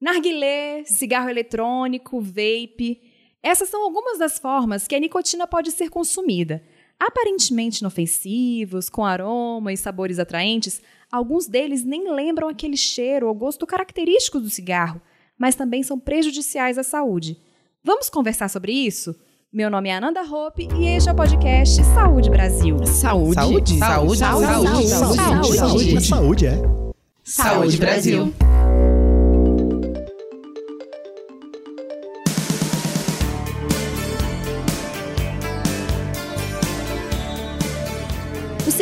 Narguilé, cigarro eletrônico, vape. Essas são algumas das formas que a nicotina pode ser consumida. Aparentemente inofensivos, com aroma e sabores atraentes, alguns deles nem lembram aquele cheiro ou gosto característico do cigarro, mas também são prejudiciais à saúde. Vamos conversar sobre isso? Meu nome é Ananda Hope e este é o podcast Saúde Brasil. Saúde? Saúde? Saúde? Saúde? Saúde? Saúde? Saúde? Saúde, é. Saúde Brasil. Os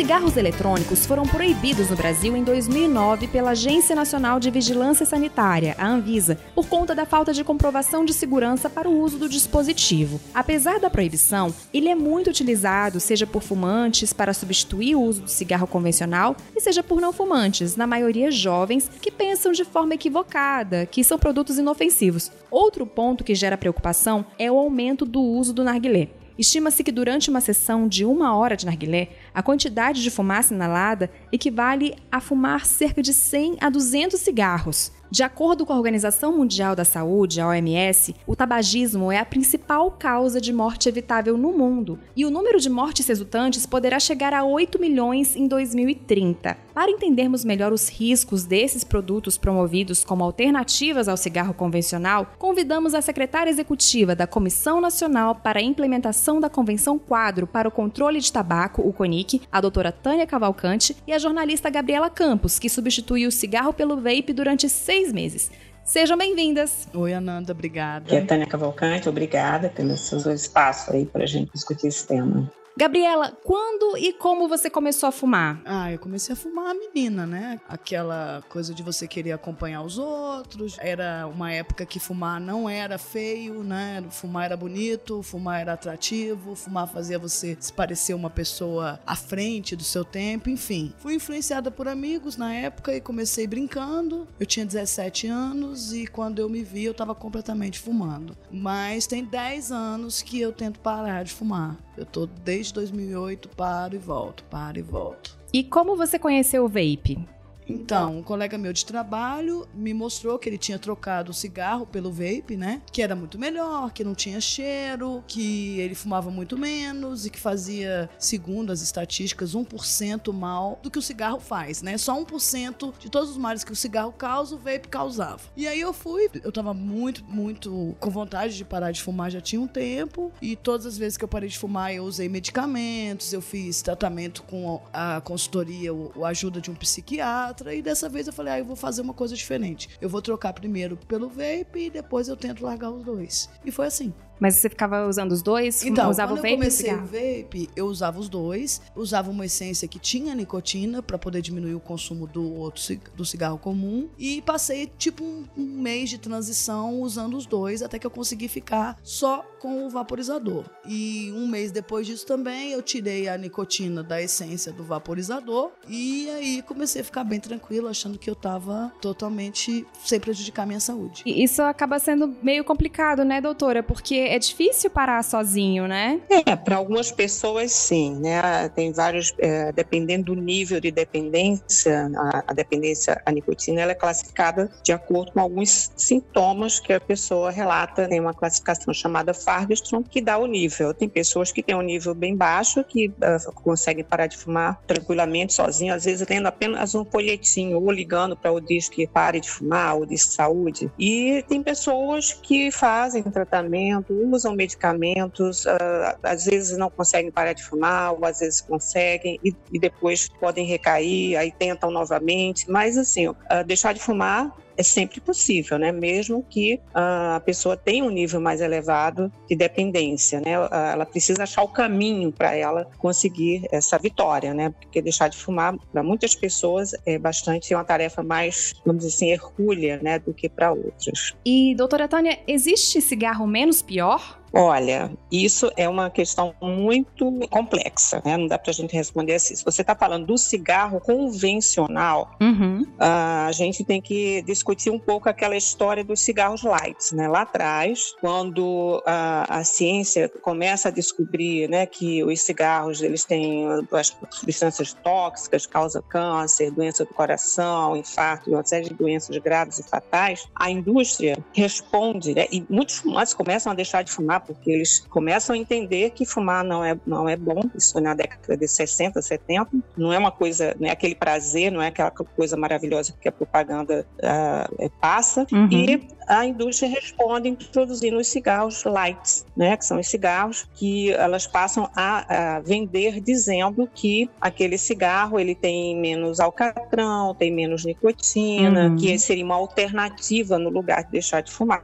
cigarros eletrônicos foram proibidos no Brasil em 2009 pela Agência Nacional de Vigilância Sanitária, a Anvisa, por conta da falta de comprovação de segurança para o uso do dispositivo. Apesar da proibição, ele é muito utilizado, seja por fumantes para substituir o uso do cigarro convencional, e seja por não fumantes, na maioria jovens, que pensam de forma equivocada que são produtos inofensivos. Outro ponto que gera preocupação é o aumento do uso do narguilé. Estima-se que durante uma sessão de uma hora de narguilé, a quantidade de fumaça inalada equivale a fumar cerca de 100 a 200 cigarros. De acordo com a Organização Mundial da Saúde, a OMS, o tabagismo é a principal causa de morte evitável no mundo e o número de mortes resultantes poderá chegar a 8 milhões em 2030. Para entendermos melhor os riscos desses produtos promovidos como alternativas ao cigarro convencional, convidamos a secretária executiva da Comissão Nacional para a Implementação da Convenção Quadro para o Controle de Tabaco, o CONIC, a doutora Tânia Cavalcante, e a jornalista Gabriela Campos, que substituiu o cigarro pelo vape durante seis meses. Sejam bem-vindas. Oi, Ananda, obrigada. Aqui é a Tânia Cavalcante, obrigada pelo seu espaço aí para a gente discutir esse tema. Gabriela, quando e como você começou a fumar? Ah, eu comecei a fumar menina, né? Aquela coisa de você querer acompanhar os outros. Era uma época que fumar não era feio, né? Fumar era bonito, fumar era atrativo, fumar fazia você se parecer uma pessoa à frente do seu tempo, enfim. Fui influenciada por amigos na época e comecei brincando. Eu tinha 17 anos e quando eu me vi, eu tava completamente fumando. Mas tem 10 anos que eu tento parar de fumar. Eu tô desde 2008, paro e volto, paro e volto. E como você conheceu o vape? Então, um colega meu de trabalho me mostrou que ele tinha trocado o cigarro pelo vape, né? Que era muito melhor, que não tinha cheiro, que ele fumava muito menos e que fazia, segundo as estatísticas, 1% mal do que o cigarro faz, né? Só 1% de todos os males que o cigarro causa, o vape causava. E aí eu fui, eu tava muito, muito com vontade de parar de fumar já tinha um tempo, e todas as vezes que eu parei de fumar, eu usei medicamentos, eu fiz tratamento com a consultoria, a ajuda de um psiquiatra e dessa vez eu falei, ah, eu vou fazer uma coisa diferente. Eu vou trocar primeiro pelo vape e depois eu tento largar os dois. E foi assim. Mas você ficava usando os dois? Então, usava quando o vape eu comecei o vape, eu usava os dois. Usava uma essência que tinha nicotina para poder diminuir o consumo do outro do cigarro comum. E passei tipo um, um, mês de transição usando os dois até que eu consegui ficar só com o vaporizador. E um mês depois disso também eu tirei a nicotina da essência do vaporizador. E aí comecei a ficar bem tranquilo, achando que eu tava totalmente sem prejudicar a minha saúde. E isso acaba sendo meio complicado, né, doutora? Porque é difícil parar sozinho, né? É, para algumas pessoas sim, né? Tem vários, é, dependendo do nível de dependência, a, a, dependência à nicotina ela é classificada de acordo com alguns sintomas que a pessoa relata. Tem uma classificação chamada Fargestrom que dá o nível. Tem pessoas que têm um nível bem baixo que uh, conseguem parar de fumar tranquilamente sozinho, às vezes tendo apenas um folhetinho ou ligando para o disco que pare de fumar, ou disco saúde. E tem pessoas que fazem tratamento usam medicamentos, uh, às vezes não conseguem parar de fumar, ou às vezes conseguem e, depois podem recair, aí tentam novamente. Mas, assim, uh, deixar de fumar é sempre possível, né? Mesmo que uh, a pessoa tenha um nível mais elevado de dependência, né? Ela precisa achar o caminho para ela conseguir essa vitória, né? Porque deixar de fumar para muitas pessoas é bastante uma tarefa mais, vamos dizer assim, hercúlea, né? Do que para outras. E, doutora Tânia, existe cigarro menos pior? Olha, isso é uma questão muito complexa, né? Não dá para a gente responder assim. Se você está falando do cigarro convencional, uhum. a gente tem que discutir um pouco aquela história dos cigarros light, né? Lá atrás, quando a, a ciência começa a descobrir, né, que os cigarros eles têm as substâncias tóxicas, causam câncer, doença do coração, infarto e uma série de doenças graves e fatais, a indústria responde, né? e muitos fumantes começam a deixar de fumar porque eles começam a entender que fumar não é, não é bom, isso na década de 60, 70, não é uma coisa, não é aquele prazer, não é aquela coisa maravilhosa que a propaganda uh, passa, uhum. e a indústria responde introduzindo os cigarros lights, né, que são os cigarros que elas passam a, a vender dizendo que aquele cigarro ele tem menos alcatrão, tem menos nicotina, uhum. que seria uma alternativa no lugar de deixar de fumar.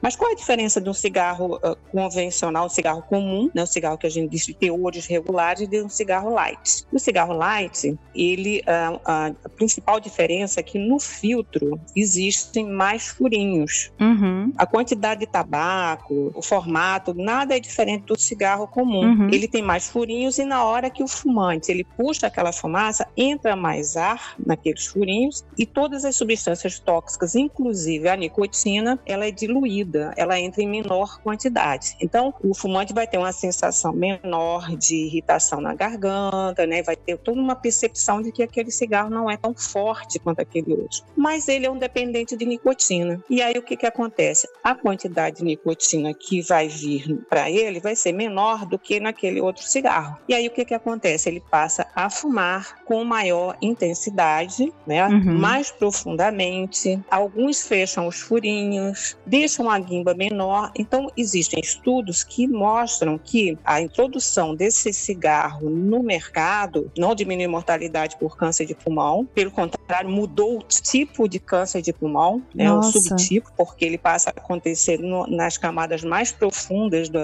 Mas qual é a diferença de um cigarro uh, convencional, um cigarro comum, né, um cigarro que a gente diz de teores regulares, de um cigarro light? O cigarro light, ele, uh, a principal diferença é que no filtro existem mais furinhos. Uhum. A quantidade de tabaco, o formato, nada é diferente do cigarro comum. Uhum. Ele tem mais furinhos e na hora que o fumante ele puxa aquela fumaça, entra mais ar naqueles furinhos e todas as substâncias tóxicas, inclusive a nicotina, ela é diluída diluída, ela entra em menor quantidade. Então, o fumante vai ter uma sensação menor de irritação na garganta, né? Vai ter toda uma percepção de que aquele cigarro não é tão forte quanto aquele outro. Mas ele é um dependente de nicotina. E aí o que que acontece? A quantidade de nicotina que vai vir para ele vai ser menor do que naquele outro cigarro. E aí o que que acontece? Ele passa a fumar com maior intensidade, né? Uhum. Mais profundamente. Alguns fecham os furinhos, deixam a guimba menor. Então, existem estudos que mostram que a introdução desse cigarro no mercado não diminui mortalidade por câncer de pulmão, pelo contrário, mudou o tipo de câncer de pulmão, né, o subtipo, porque ele passa a acontecer no, nas camadas mais profundas do,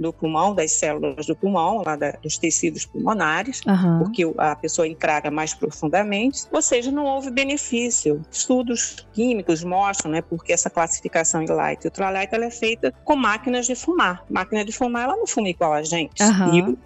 do pulmão, das células do pulmão, lá da, dos tecidos pulmonares, uhum. porque a pessoa encraga mais profundamente, ou seja, não houve benefício. Estudos químicos mostram, né, porque essa classificação em light e ultralight ela é feita com máquinas de fumar. Máquina de fumar, ela não fuma igual a gente. Uhum. E o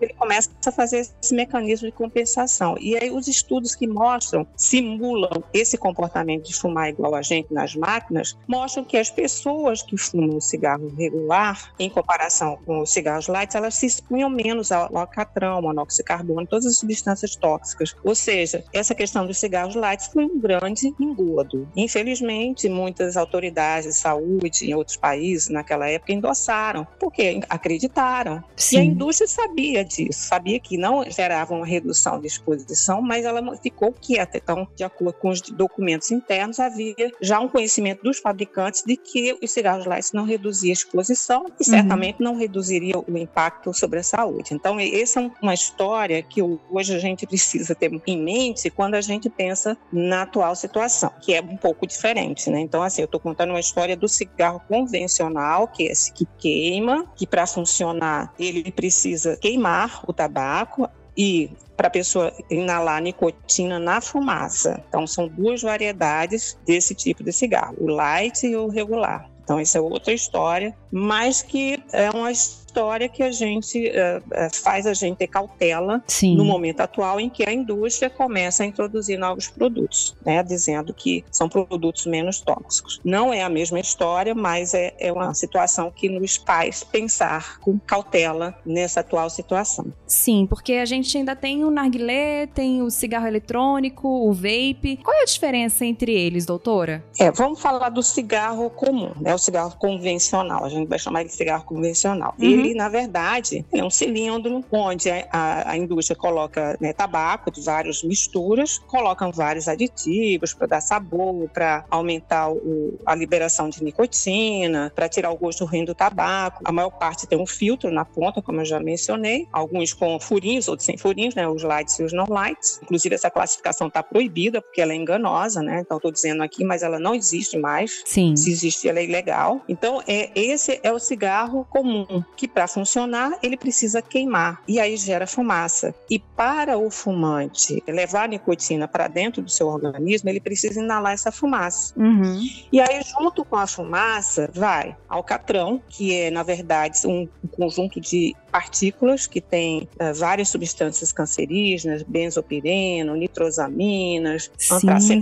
ele começa a fazer esse mecanismo de compensação. E aí os estudos que mostram, simulam esse comportamento de fumar igual a gente nas máquinas, mostram que as pessoas que fumam cigarro regular, em comparação com os cigarros light, elas se expunham menos ao alcatrão, monóxido de carbono, todas as substâncias tóxicas. Ou seja, essa questão dos cigarros light foi um grande engodo. Infelizmente, muitas autoridades de saúde em outros países naquela época endossaram, porque acreditaram. Sim. E a indústria sabia disso, sabia que não gerava uma redução de exposição, mas ela ficou quieta. Então, de acordo com os documentos internos, havia já um conhecimento dos fabricantes de que os cigarros light não reduziam a exposição e certamente uhum. não reduziria o impacto sobre a saúde. Então, essa é uma história que hoje a gente precisa ter em mente quando a gente pensa na atual situação, que é um pouco diferente, né? Então, assim, eu estou contando uma história do cigarro convencional, que é esse que queima, que para funcionar ele precisa queimar o tabaco, e para a pessoa inalar nicotina na fumaça. Então, são duas variedades desse tipo de cigarro, o light e o regular. Então, isso é outra história, mas que é uma história que a gente uh, faz a gente ter cautela Sim. no momento atual em que a indústria começa a introduzir novos produtos, né, dizendo que são produtos menos tóxicos. Não é a mesma história, mas é, é uma situação que nos faz pensar com cautela nessa atual situação. Sim, porque a gente ainda tem o narguilé, tem o cigarro eletrônico, o vape. Qual é a diferença entre eles, doutora? É, vamos falar do cigarro comum, né, o cigarro convencional. A gente vai chamar de cigarro convencional. Uhum. Ele ele, na verdade, é um cilindro onde a, a indústria coloca né, tabaco de várias misturas, colocam vários aditivos para dar sabor, para aumentar o, a liberação de nicotina, para tirar o gosto ruim do tabaco. A maior parte tem um filtro na ponta, como eu já mencionei, alguns com furinhos, outros sem furinhos, né, os lights e os não lights. Inclusive, essa classificação está proibida porque ela é enganosa, né? Então, estou dizendo aqui, mas ela não existe mais. Sim. Se existe, ela é ilegal. Então, é, esse é o cigarro comum, que para funcionar, ele precisa queimar e aí gera fumaça. E para o fumante levar a nicotina para dentro do seu organismo, ele precisa inalar essa fumaça. Uhum. E aí, junto com a fumaça, vai alcatrão, que é, na verdade, um conjunto de partículas que tem uh, várias substâncias cancerígenas, benzopireno, nitrosaminas,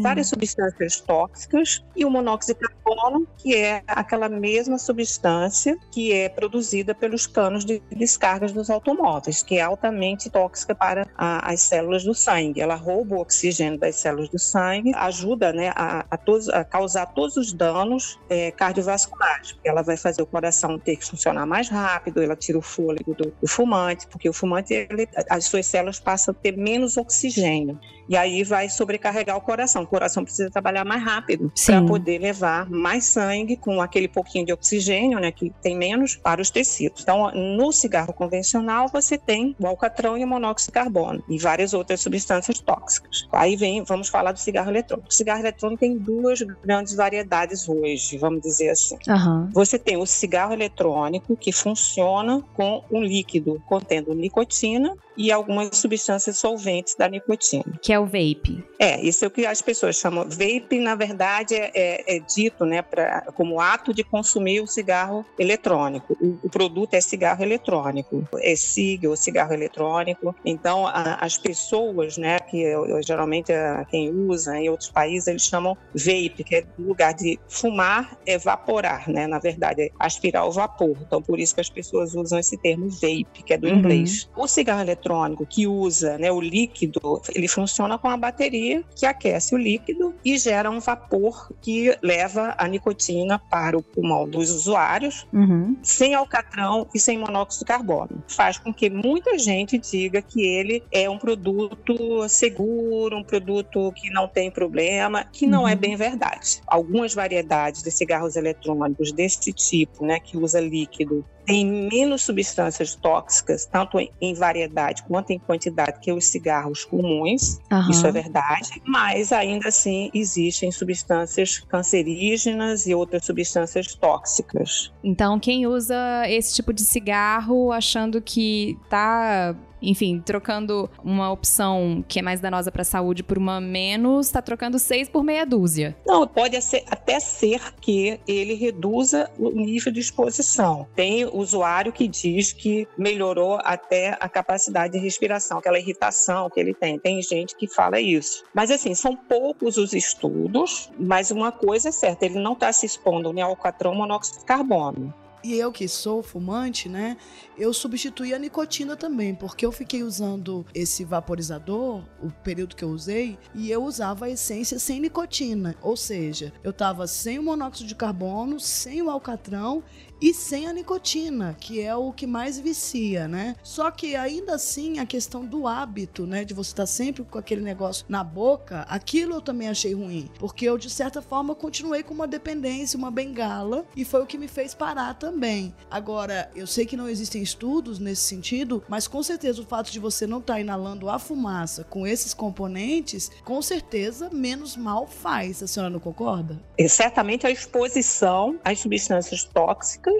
várias substâncias tóxicas, e o monóxido carbono, que é aquela mesma substância que é produzida pelos canos de descargas dos automóveis, que é altamente tóxica para a, as células do sangue. Ela rouba o oxigênio das células do sangue, ajuda né, a, a, todos, a causar todos os danos é, cardiovasculares, porque ela vai fazer o coração ter que funcionar mais rápido, ela tira o fôlego do, do fumante, porque o fumante, ele, as suas células passam a ter menos oxigênio. E aí vai sobrecarregar o coração. O coração precisa trabalhar mais rápido para poder levar mais sangue com aquele pouquinho de oxigênio, né, que tem menos, para os tecidos. Então, no cigarro convencional, você tem o alcatrão e o monóxido de carbono e várias outras substâncias tóxicas. Aí vem, vamos falar do cigarro eletrônico. O cigarro eletrônico tem duas grandes variedades hoje, vamos dizer assim. Uhum. Você tem o cigarro eletrônico, que funciona com um líquido contendo nicotina e algumas substâncias solventes da nicotina. Que é o vape. É, isso é o que as pessoas chamam. Vape, na verdade, é, é, é dito né, pra, como ato de consumir o cigarro eletrônico. O, o produto é cigarro eletrônico, é SIG ou cigarro eletrônico. Então, a, as pessoas, né, que eu, eu, geralmente a, quem usa em outros países, eles chamam vape, que é no lugar de fumar, evaporar, né? Na verdade, é aspirar o vapor. Então, por isso que as pessoas usam esse termo vape, que é do uhum. inglês. O cigarro eletrônico eletrônico que usa né, o líquido, ele funciona com a bateria que aquece o líquido e gera um vapor que leva a nicotina para o pulmão dos usuários, uhum. sem alcatrão e sem monóxido de carbono. Faz com que muita gente diga que ele é um produto seguro, um produto que não tem problema, que não é uhum. bem verdade. Algumas variedades de cigarros eletrônicos desse tipo, né, que usa líquido, tem menos substâncias tóxicas, tanto em variedade quanto em quantidade, que os cigarros comuns. Uhum. Isso é verdade. Mas ainda assim existem substâncias cancerígenas e outras substâncias tóxicas. Então, quem usa esse tipo de cigarro achando que está enfim, trocando uma opção que é mais danosa para a saúde por uma menos, está trocando seis por meia dúzia. Não, pode até ser que ele reduza o nível de exposição. Tem usuário que diz que melhorou até a capacidade de respiração, aquela irritação que ele tem. Tem gente que fala isso. Mas assim, são poucos os estudos, mas uma coisa é certa, ele não está se expondo nem ao catrão monóxido de carbono. E eu que sou fumante, né? Eu substituí a nicotina também, porque eu fiquei usando esse vaporizador, o período que eu usei, e eu usava a essência sem nicotina. Ou seja, eu tava sem o monóxido de carbono, sem o alcatrão e sem a nicotina, que é o que mais vicia, né? Só que ainda assim a questão do hábito, né, de você estar sempre com aquele negócio na boca, aquilo eu também achei ruim, porque eu de certa forma continuei com uma dependência, uma bengala, e foi o que me fez parar também. Agora, eu sei que não existem estudos nesse sentido, mas com certeza o fato de você não estar tá inalando a fumaça com esses componentes, com certeza menos mal faz. A senhora não concorda? E certamente a exposição às substâncias tóxicas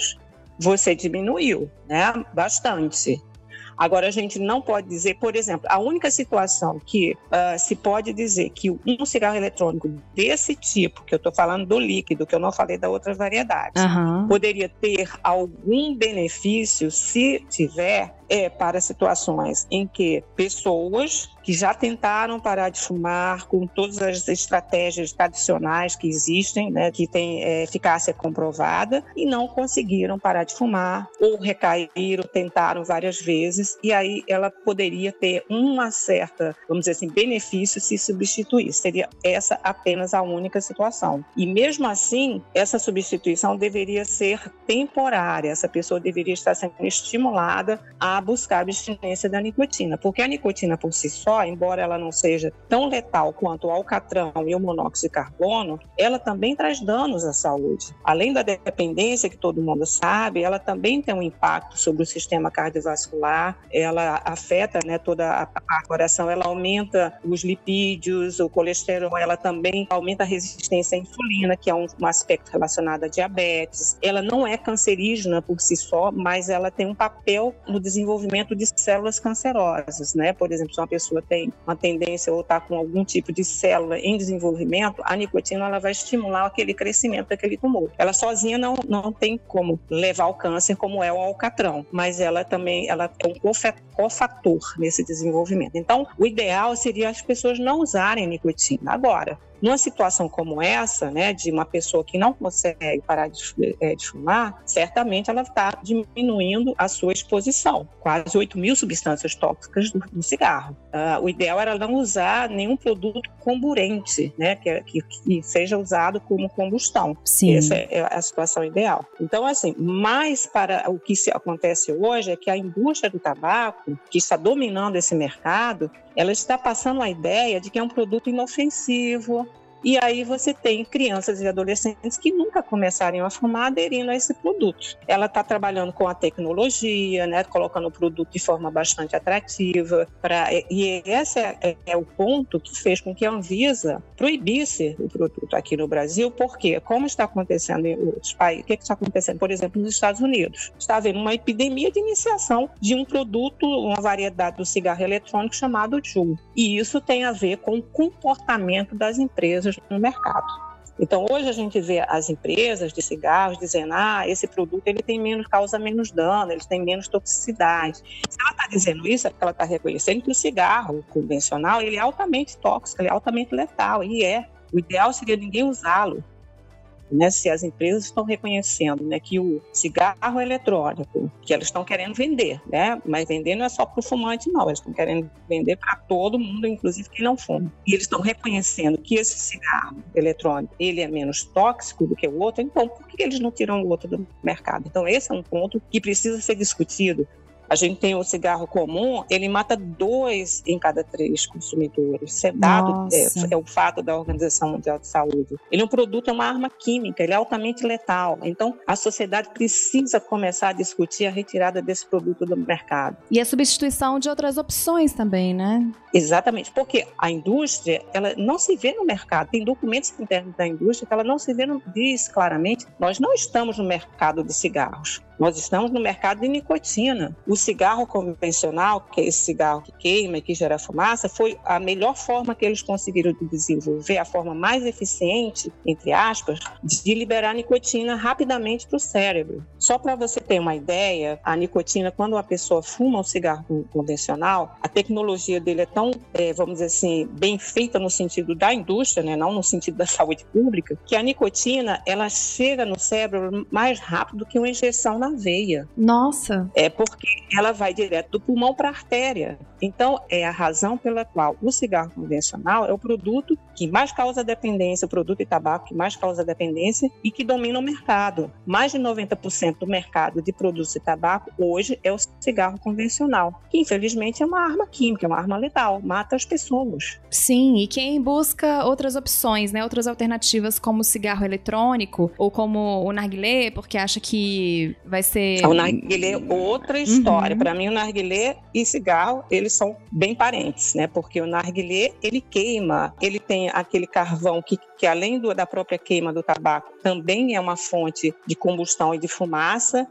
você diminuiu, né? Bastante. Agora, a gente não pode dizer, por exemplo, a única situação que uh, se pode dizer que um cigarro eletrônico desse tipo, que eu estou falando do líquido, que eu não falei da outra variedade, uhum. poderia ter algum benefício se tiver é para situações em que pessoas que já tentaram parar de fumar com todas as estratégias tradicionais que existem, né, que têm é, eficácia comprovada, e não conseguiram parar de fumar, ou recaíram, tentaram várias vezes, e aí ela poderia ter uma certa, vamos dizer assim, benefício se substituir. Seria essa apenas a única situação. E mesmo assim, essa substituição deveria ser temporária, essa pessoa deveria estar sendo estimulada a a buscar a abstinência da nicotina, porque a nicotina por si só, embora ela não seja tão letal quanto o alcatrão e o monóxido de carbono, ela também traz danos à saúde. Além da dependência que todo mundo sabe, ela também tem um impacto sobre o sistema cardiovascular, ela afeta né, toda a, a coração, ela aumenta os lipídios, o colesterol, ela também aumenta a resistência à insulina, que é um, um aspecto relacionado à diabetes. Ela não é cancerígena por si só, mas ela tem um papel no desenvolvimento de células cancerosas, né? Por exemplo, se uma pessoa tem uma tendência ou está com algum tipo de célula em desenvolvimento, a nicotina ela vai estimular aquele crescimento daquele tumor. Ela sozinha não, não tem como levar ao câncer como é o alcatrão, mas ela também ela é um cofator nesse desenvolvimento. Então, o ideal seria as pessoas não usarem nicotina. Agora, numa situação como essa, né, de uma pessoa que não consegue parar de, é, de fumar, certamente ela está diminuindo a sua exposição. Quase 8 mil substâncias tóxicas do, do cigarro. Uh, o ideal era não usar nenhum produto comburente, né, que, que, que seja usado como combustão. Sim. Essa é a situação ideal. Então, assim, mais para o que se acontece hoje é que a indústria do tabaco, que está dominando esse mercado, ela está passando a ideia de que é um produto inofensivo, e aí você tem crianças e adolescentes que nunca começaram a fumar aderindo a esse produto. Ela está trabalhando com a tecnologia, né, colocando o produto de forma bastante atrativa. Pra, e esse é, é, é, o ponto que fez com que a Anvisa proibisse o produto aqui no Brasil, porque, como está acontecendo em outros países, o que, é que está acontecendo, por exemplo, nos Estados Unidos? Está havendo uma epidemia de iniciação de um produto, uma variedade do cigarro eletrônico chamado Juul. E isso tem a ver com o comportamento das empresas no mercado. Então, hoje a gente vê as empresas de cigarros dizendo: ah, esse produto ele tem menos, causa menos dano, ele tem menos toxicidade. Se ela está dizendo isso, é porque ela está reconhecendo que o cigarro convencional ele é altamente tóxico, ele é altamente letal, e é. O ideal seria ninguém usá-lo né, se as empresas estão reconhecendo né, que o cigarro eletrônico, que elas estão querendo vender, né, mas vender não é só para o fumante, não, eles estão querendo vender para todo mundo, inclusive quem não fuma. E eles estão reconhecendo que esse cigarro eletrônico ele é menos tóxico do que o outro, então por que eles não tiram o outro do mercado? Então esse é um ponto que precisa ser discutido a gente tem o cigarro comum, ele mata dois em cada três consumidores. Isso é dado, é, é, o fato da Organização Mundial de Saúde. Ele é um produto, é uma arma química, ele é altamente letal. Então, a sociedade precisa começar a discutir a retirada desse produto do mercado. E a substituição de outras opções também, né? Exatamente, porque a indústria, ela não se vê no mercado. Tem documentos internos da indústria que ela não se vê, no, diz claramente, nós não estamos no mercado de cigarros. Nós estamos no mercado de nicotina. O cigarro convencional, que é esse cigarro que queima e que gera fumaça, foi a melhor forma que eles conseguiram desenvolver, a forma mais eficiente, entre aspas, de liberar nicotina rapidamente para o cérebro. Só para você ter uma ideia, a nicotina, quando uma pessoa fuma um cigarro convencional, a tecnologia dele é tão, é, vamos dizer assim, bem feita no sentido da indústria, né, não no sentido da saúde pública, que a nicotina ela chega no cérebro mais rápido que uma injeção na veia. Nossa! É porque ela vai direto do pulmão para a artéria. Então, é a razão pela qual o cigarro convencional é o produto que mais causa dependência, o produto de tabaco que mais causa dependência e que domina o mercado. Mais de 90% do mercado de produtos de tabaco hoje é o cigarro convencional, que infelizmente é uma arma química, é uma arma letal, mata as pessoas. Sim, e quem busca outras opções, né, outras alternativas como o cigarro eletrônico ou como o narguilé, porque acha que vai ser. O narguilé é outra história. Uhum. Para mim, o narguilé e cigarro, eles são bem parentes, né? Porque o narguilé, ele queima, ele tem aquele carvão que, que além do, da própria queima do tabaco, também é uma fonte de combustão e de fumaça.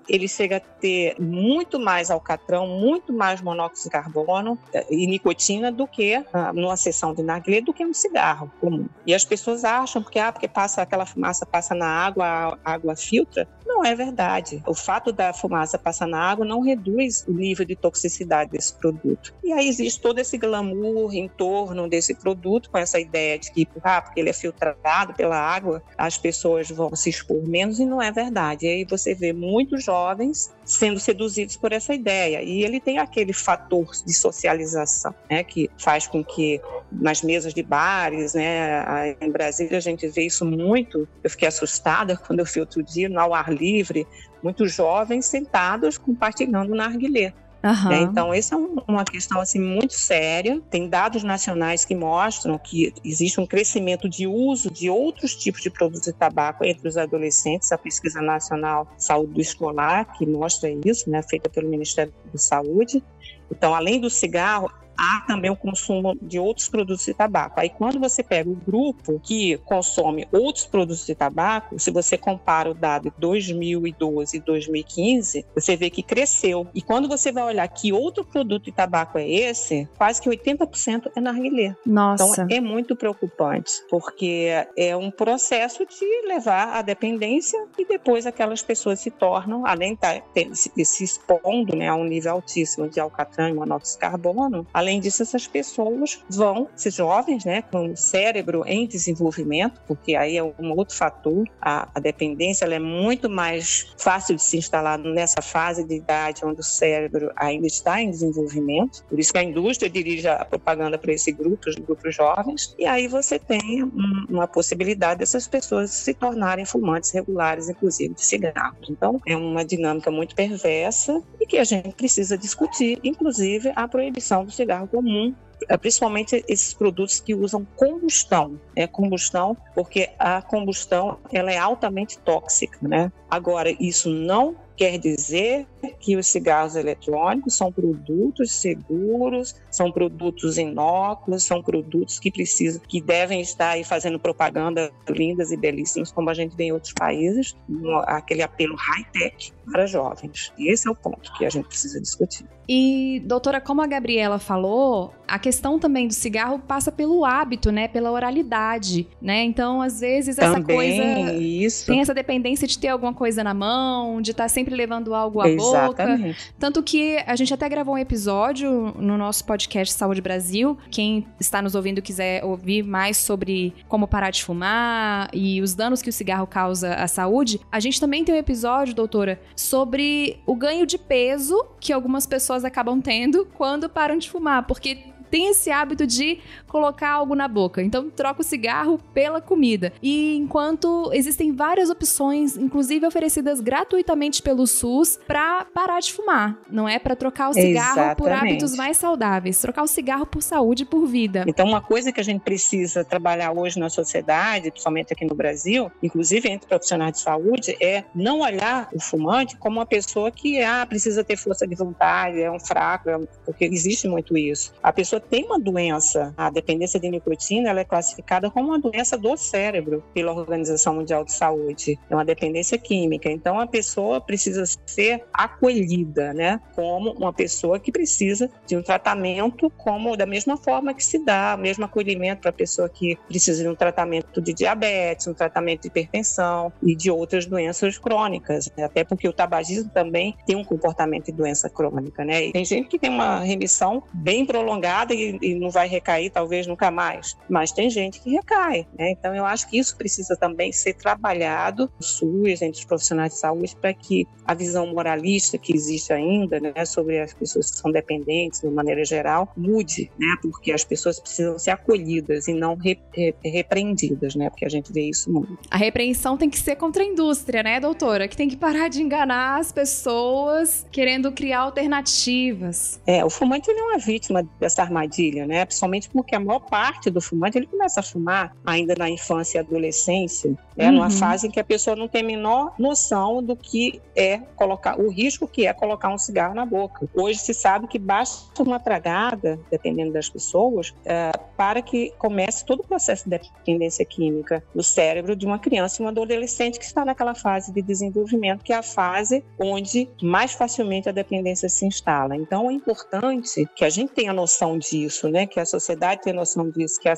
Ele chega a ter muito mais alcatrão, muito mais monóxido de carbono eh, e nicotina do que ah, numa sessão de narguilé, do que um cigarro comum. E as pessoas acham porque, ah, porque passa aquela fumaça passa na água, a água filtra. Não é verdade. O fato da fumaça passar na água não reduz o nível de toxicidade desse produto. E aí existe todo esse glamour em torno desse produto, com essa ideia de que, ah, porque ele é filtrado pela água, as pessoas vão se expor menos, e não é verdade. E aí você vê muitos jovens sendo seduzidos por essa ideia. E ele tem aquele fator de socialização, né, que faz com que nas mesas de bares, né, em Brasília a gente vê isso muito. Eu fiquei assustada quando eu fui outro dia no ar livre, muitos jovens sentados compartilhando narguilé. Uhum. Né? Então, essa é um, uma questão assim muito séria. Tem dados nacionais que mostram que existe um crescimento de uso de outros tipos de produtos de tabaco entre os adolescentes. A pesquisa nacional Saúde Escolar que mostra isso, né, feita pelo Ministério da Saúde. Então, além do cigarro, há também o consumo de outros produtos de tabaco. Aí, quando você pega o grupo que consome outros produtos de tabaco, se você compara o dado de 2012 e 2015, você vê que cresceu. E quando você vai olhar que outro produto de tabaco é esse, quase que 80% é narguilé. Nossa. Então, é muito preocupante, porque é um processo de levar à dependência e depois aquelas pessoas se tornam, além de se, se expondo né, a um nível altíssimo de alcatrão e monóxido de carbono, Além disso, essas pessoas vão, esses jovens, né, com o cérebro em desenvolvimento, porque aí é um outro fator, a, a dependência é muito mais fácil de se instalar nessa fase de idade onde o cérebro ainda está em desenvolvimento. Por isso que a indústria dirige a propaganda para esse grupo, os grupos jovens, e aí você tem um, uma possibilidade dessas pessoas se tornarem fumantes regulares, inclusive de cigarros. Então, é uma dinâmica muito perversa e que a gente precisa discutir, inclusive a proibição do cigarro cigarro comum, principalmente esses produtos que usam combustão, né? Combustão, porque a combustão ela é altamente tóxica, né? Agora, isso não quer dizer que os cigarros eletrônicos são produtos seguros, são produtos inóculos, são produtos que precisam, que devem estar aí fazendo propaganda lindas e belíssimas, como a gente vê em outros países, aquele apelo high-tech para jovens. E esse é o ponto que a gente precisa discutir. E, doutora, como a Gabriela falou, a questão também do cigarro passa pelo hábito, né? Pela oralidade, né? Então, às vezes, essa também, coisa. Isso. Tem essa dependência de ter alguma coisa na mão, de estar sempre levando algo à Exatamente. boca. Tanto que a gente até gravou um episódio no nosso podcast Saúde Brasil. Quem está nos ouvindo quiser ouvir mais sobre como parar de fumar e os danos que o cigarro causa à saúde, a gente também tem um episódio, doutora, sobre o ganho de peso que algumas pessoas acabam tendo quando param de fumar, porque tem esse hábito de colocar algo na boca. Então troca o cigarro pela comida. E enquanto existem várias opções, inclusive oferecidas gratuitamente pelo SUS, para parar de fumar. Não é para trocar o cigarro Exatamente. por hábitos mais saudáveis, trocar o cigarro por saúde e por vida. Então uma coisa que a gente precisa trabalhar hoje na sociedade, principalmente aqui no Brasil, inclusive entre profissionais de saúde, é não olhar o fumante como uma pessoa que ah, precisa ter força de vontade, é um fraco, é um... porque existe muito isso. A pessoa tem uma doença, a dependência de nicotina, ela é classificada como uma doença do cérebro pela Organização Mundial de Saúde. É uma dependência química. Então a pessoa precisa ser acolhida, né, como uma pessoa que precisa de um tratamento como da mesma forma que se dá, o mesmo acolhimento para a pessoa que precisa de um tratamento de diabetes, um tratamento de hipertensão e de outras doenças crônicas, né? até porque o tabagismo também tem um comportamento de doença crônica, né? E tem gente que tem uma remissão bem prolongada e, e, não vai recair talvez nunca mais. Mas tem gente que recai, né? Então eu acho que isso precisa também ser trabalhado no SUS, entre os profissionais de saúde, para que a visão moralista que existe ainda, né, sobre as pessoas que são dependentes, de maneira geral, mude, né? Porque as pessoas precisam ser acolhidas e não re, re, repreendidas, né? Porque a gente vê isso muito. A repreensão tem que ser contra a indústria, né, doutora? Que tem que parar de enganar as pessoas querendo criar alternativas. É, o fumante ele é uma vítima dessa armadilha armadilha, né? Principalmente porque a maior parte do fumante ele começa a fumar ainda na infância e adolescência, né? Uhum. Numa fase em que a pessoa não tem a menor noção do que é colocar, o risco que é colocar um cigarro na boca. Hoje se sabe que basta uma tragada, dependendo das pessoas, é, para que comece todo o processo de dependência química do cérebro de uma criança e um adolescente que está naquela fase de desenvolvimento, que é a fase onde mais facilmente a dependência se instala. Então é importante que a gente tenha noção disso né? Que a sociedade tenha noção disso, que a,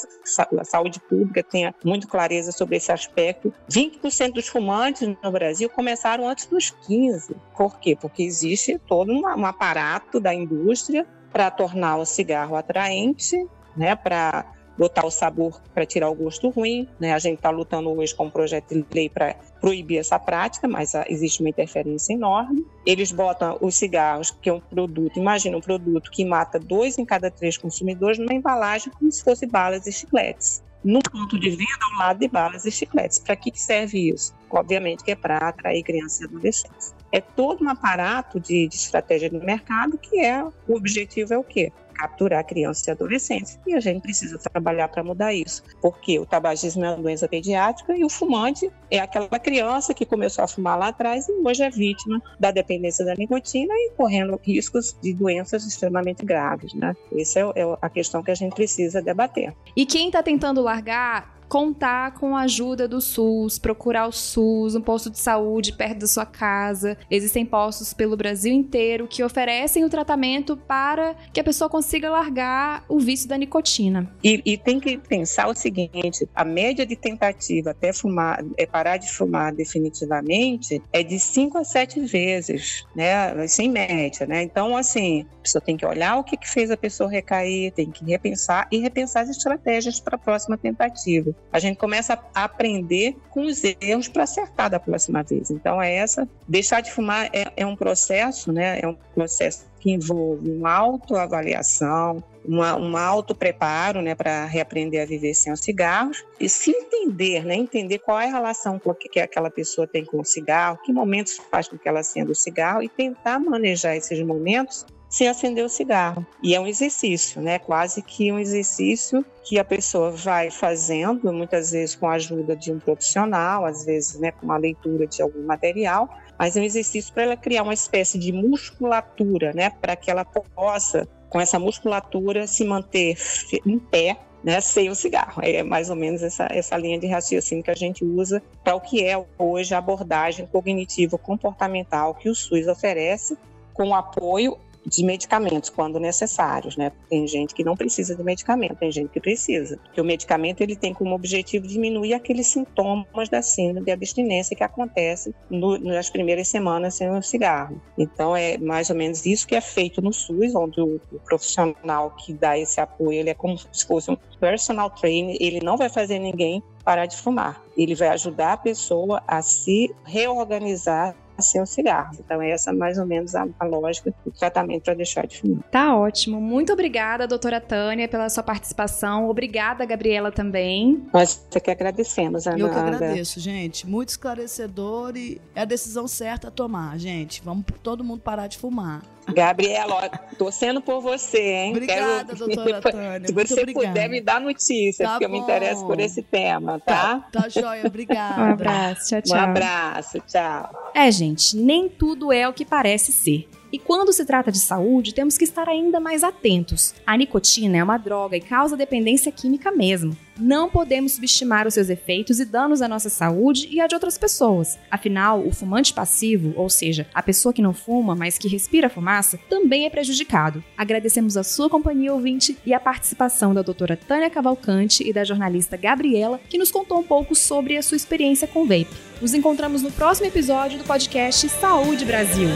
saúde pública tenha muito clareza sobre esse aspecto. 20% dos fumantes no Brasil começaram antes dos 15. Por quê? Porque existe todo um, um aparato da indústria para tornar o cigarro atraente, né? Para botar o sabor para tirar o gosto ruim. Né? A gente está lutando hoje com um projeto de lei para proibir essa prática, mas ah, existe uma interferência enorme. Eles botam os cigarros, que é um produto, imagina um produto que mata dois em cada três consumidores, numa embalagem como se fosse balas e chicletes. no ponto de venda ao lado de balas e chicletes. Para que serve isso? Obviamente que é para atrair crianças e adolescentes. É todo um aparato de, de estratégia de mercado que é o objetivo é o quê? Capturar crianças e adolescentes. E a gente precisa trabalhar para mudar isso, porque o tabagismo é uma doença pediátrica e o fumante é aquela criança que começou a fumar lá atrás e hoje é vítima da dependência da nicotina e correndo riscos de doenças extremamente graves, né? Essa é, é a questão que a gente precisa debater. E quem está tentando largar contar com a ajuda do SUS, procurar o SUS, um posto de saúde perto da sua casa. Existem postos pelo Brasil inteiro que oferecem o tratamento para que a pessoa consiga largar o vício da nicotina. E, e tem que pensar o seguinte: a média de tentativa até fumar, é parar de fumar definitivamente é de 5 a 7 vezes, né? Sem média, né? Então, assim, a pessoa tem que olhar o que, que fez a pessoa recair, tem que repensar e repensar as estratégias para a próxima tentativa a gente começa a aprender com os erros para acertar da próxima vez. Então, é essa. Deixar de fumar é, é um processo, né? É um processo que envolve uma autoavaliação, uma, um auto-preparo né, para reaprender a viver sem os cigarros e se entender, né, entender qual é a relação que aquela pessoa tem com o cigarro, que momentos faz com que ela acenda o cigarro e tentar manejar esses momentos sem acender o cigarro. E é um exercício, né? Quase que um exercício que a pessoa vai fazendo, muitas vezes com a ajuda de um profissional, às vezes né, com a leitura de algum material, mas é um exercício para ela criar uma espécie de musculatura, né? Para que ela possa, com essa musculatura, se manter em pé né, sem o cigarro. É mais ou menos essa, essa linha de raciocínio que a gente usa para o que é hoje a abordagem cognitivo-comportamental que o SUS oferece, com apoio de medicamentos quando necessários, né? Tem gente que não precisa de medicamento, tem gente que precisa. Porque o medicamento ele tem como objetivo diminuir aqueles sintomas da síndrome de abstinência que acontece no, nas primeiras semanas sem o cigarro. Então é mais ou menos isso que é feito no SUS, onde o, o profissional que dá esse apoio, ele é como se fosse um personal trainer, ele não vai fazer ninguém parar de fumar. Ele vai ajudar a pessoa a se reorganizar sem o cigarro. Então, é essa mais ou menos a, a lógica do tratamento para deixar de fumar. Tá ótimo. Muito obrigada, doutora Tânia, pela sua participação. Obrigada, Gabriela, também. Nós que agradecemos, Ana. Eu que agradeço, gente. Muito esclarecedor e é a decisão certa a tomar, gente. Vamos todo mundo parar de fumar. Gabriela, torcendo por você, hein? Obrigada, Quero... doutora Tânia. Se você puder me dar notícias, tá porque bom. eu me interesso por esse tema, tá? Tá, tá joia, obrigada. Um abraço, tchau, tchau. Um abraço, tchau. É, gente, nem tudo é o que parece ser. E quando se trata de saúde, temos que estar ainda mais atentos. A nicotina é uma droga e causa dependência química mesmo. Não podemos subestimar os seus efeitos e danos à nossa saúde e à de outras pessoas. Afinal, o fumante passivo, ou seja, a pessoa que não fuma, mas que respira fumaça, também é prejudicado. Agradecemos a sua companhia ouvinte e a participação da doutora Tânia Cavalcante e da jornalista Gabriela, que nos contou um pouco sobre a sua experiência com vape. Nos encontramos no próximo episódio do podcast Saúde Brasil.